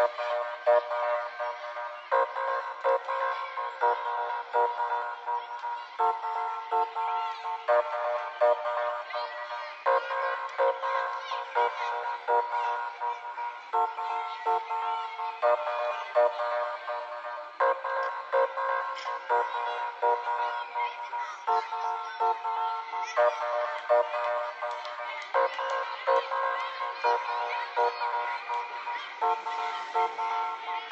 Thank you.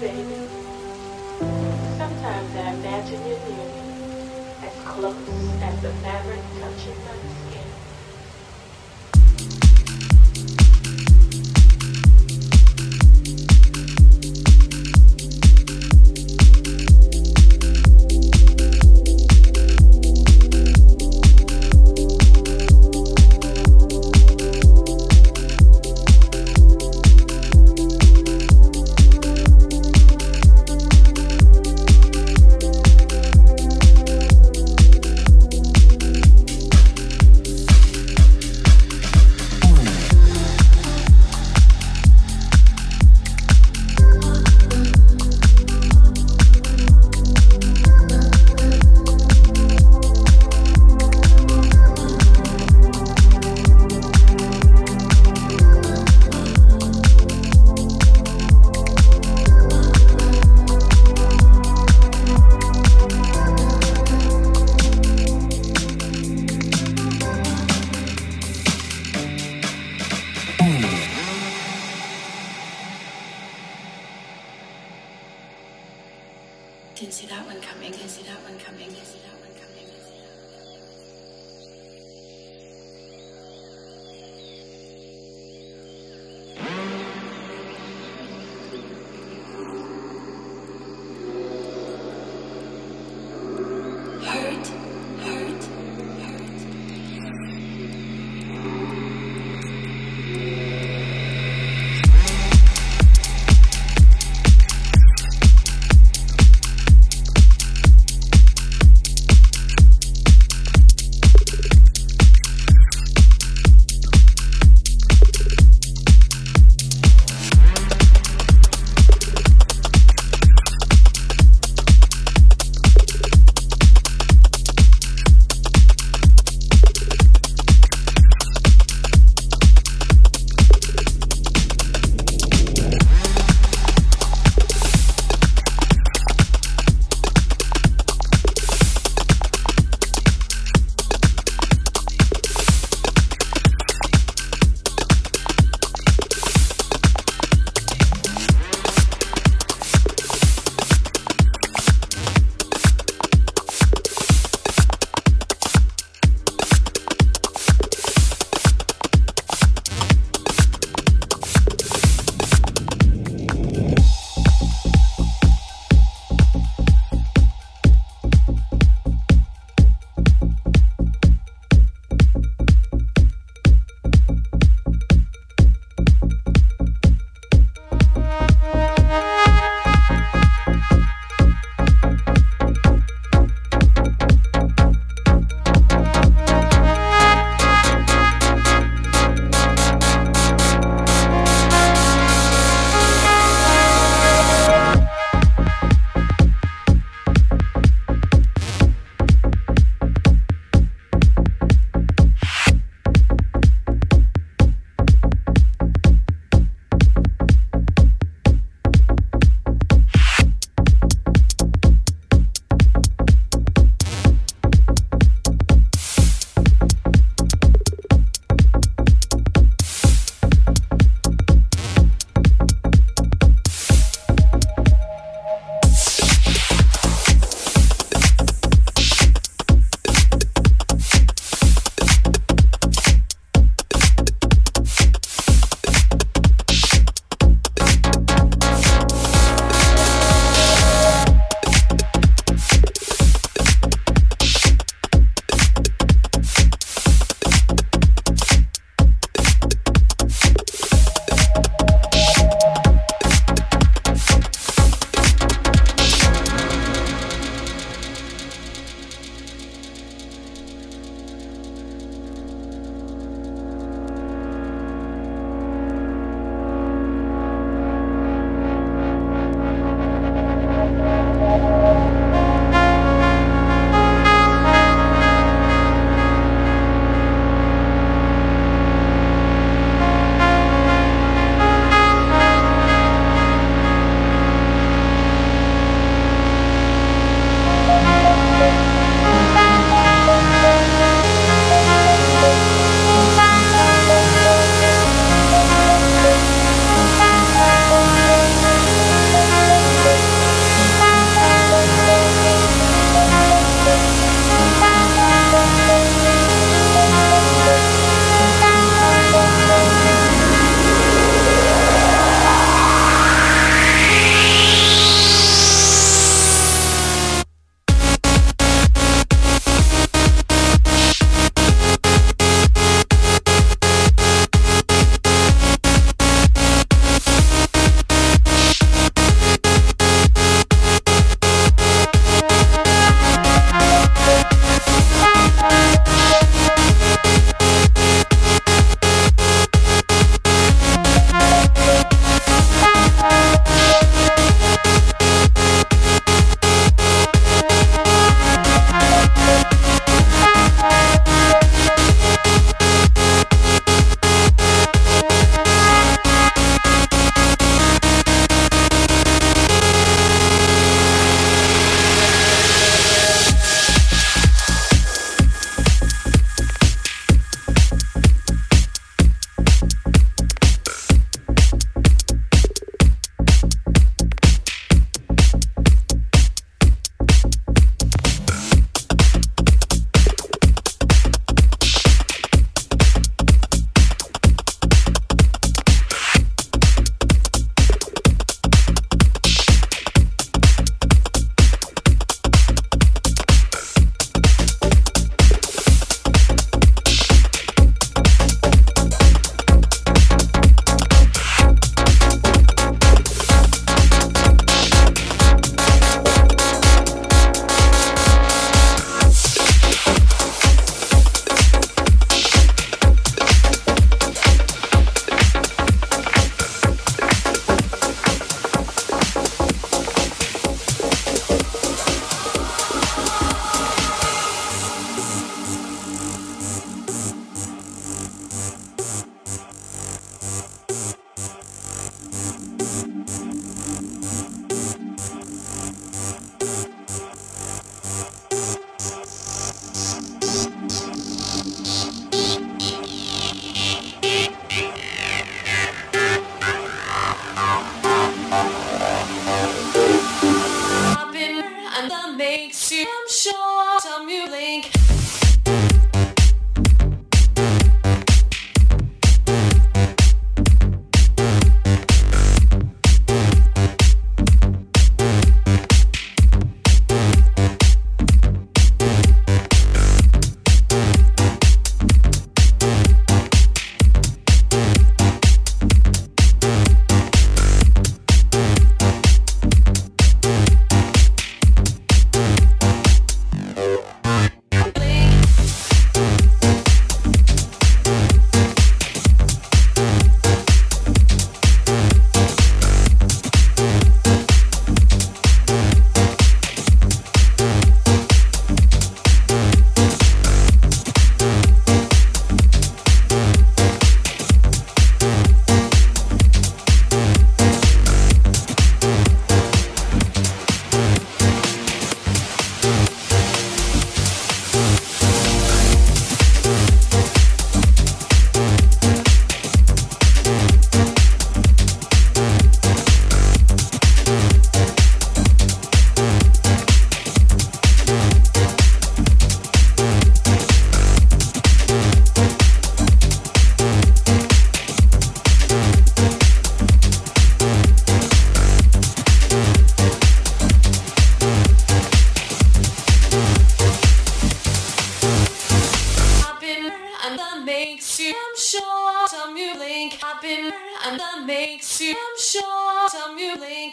baby. Sometimes I imagine you're near me, as close as the fabric touching my skin.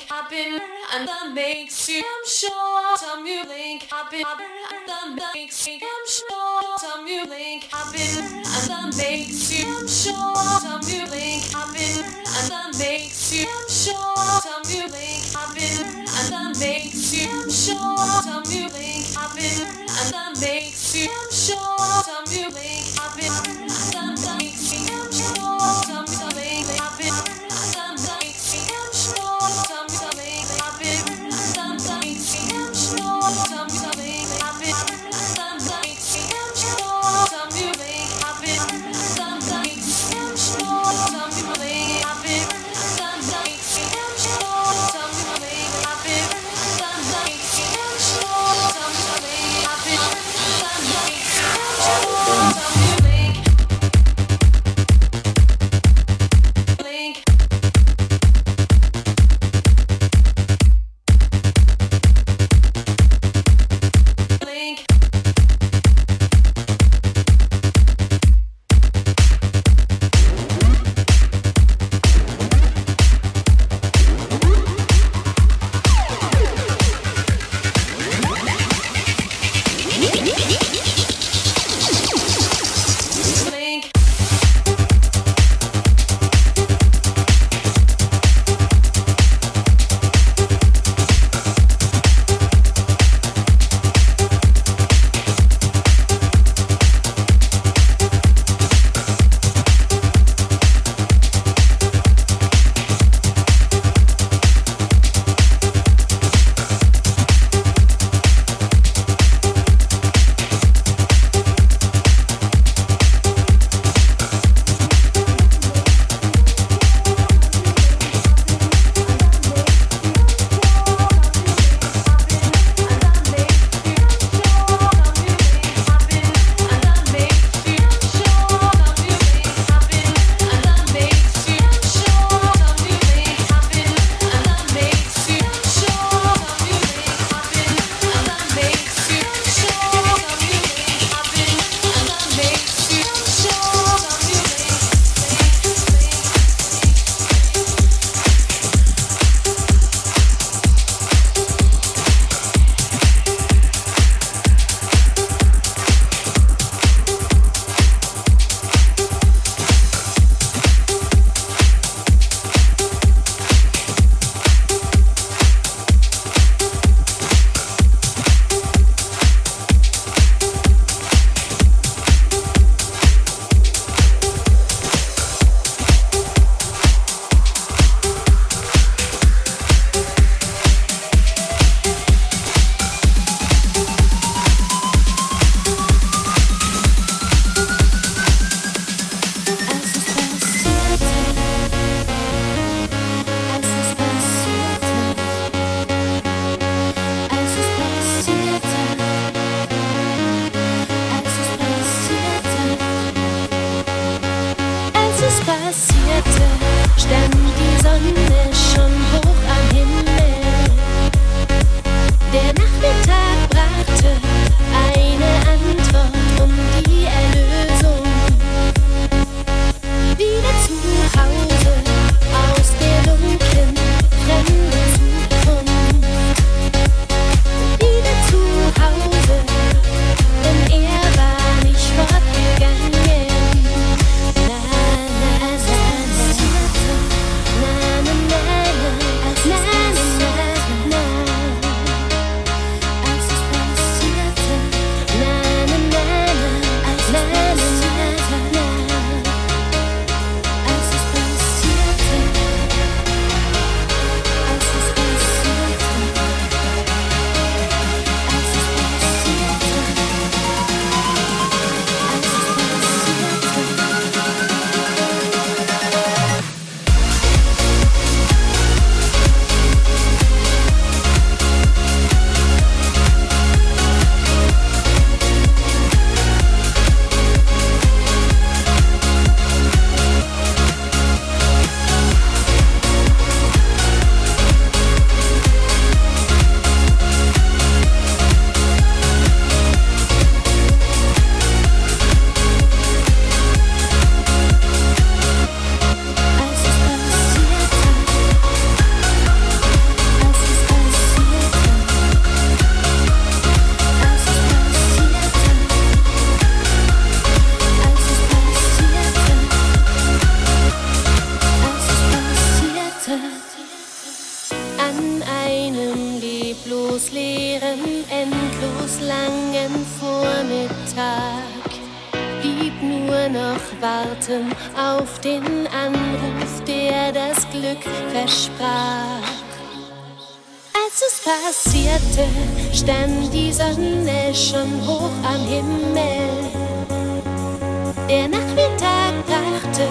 Happen and that makes you I'm sure. Some you link. Happen and that makes you I'm sure. Some you link. Happen and that makes you I'm sure. Some you link. Happen and that makes you I'm sure. Some you link. Happen and that makes you I'm sure. Some you link. Happen and that makes you I'm sure. Some you link. Happen Strahlen die Sonne schon hoch am Himmel. Der Nachmittag brachte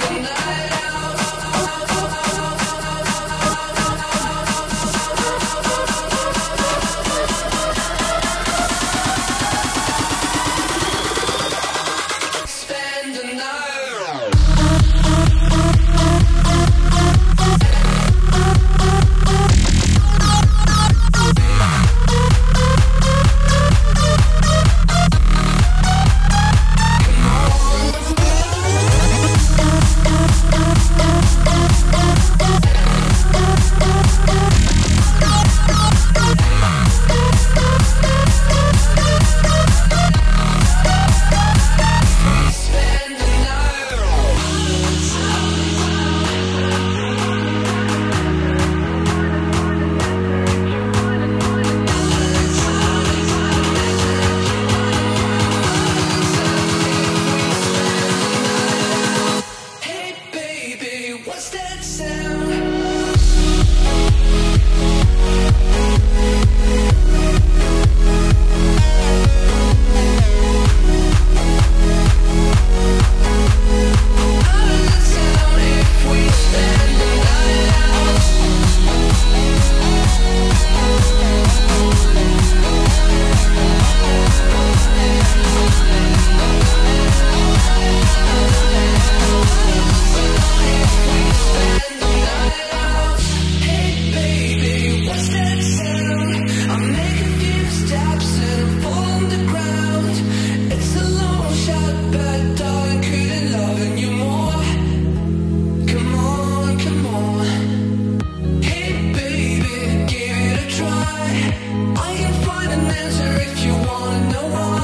Tonight. I can find an answer if you wanna know why.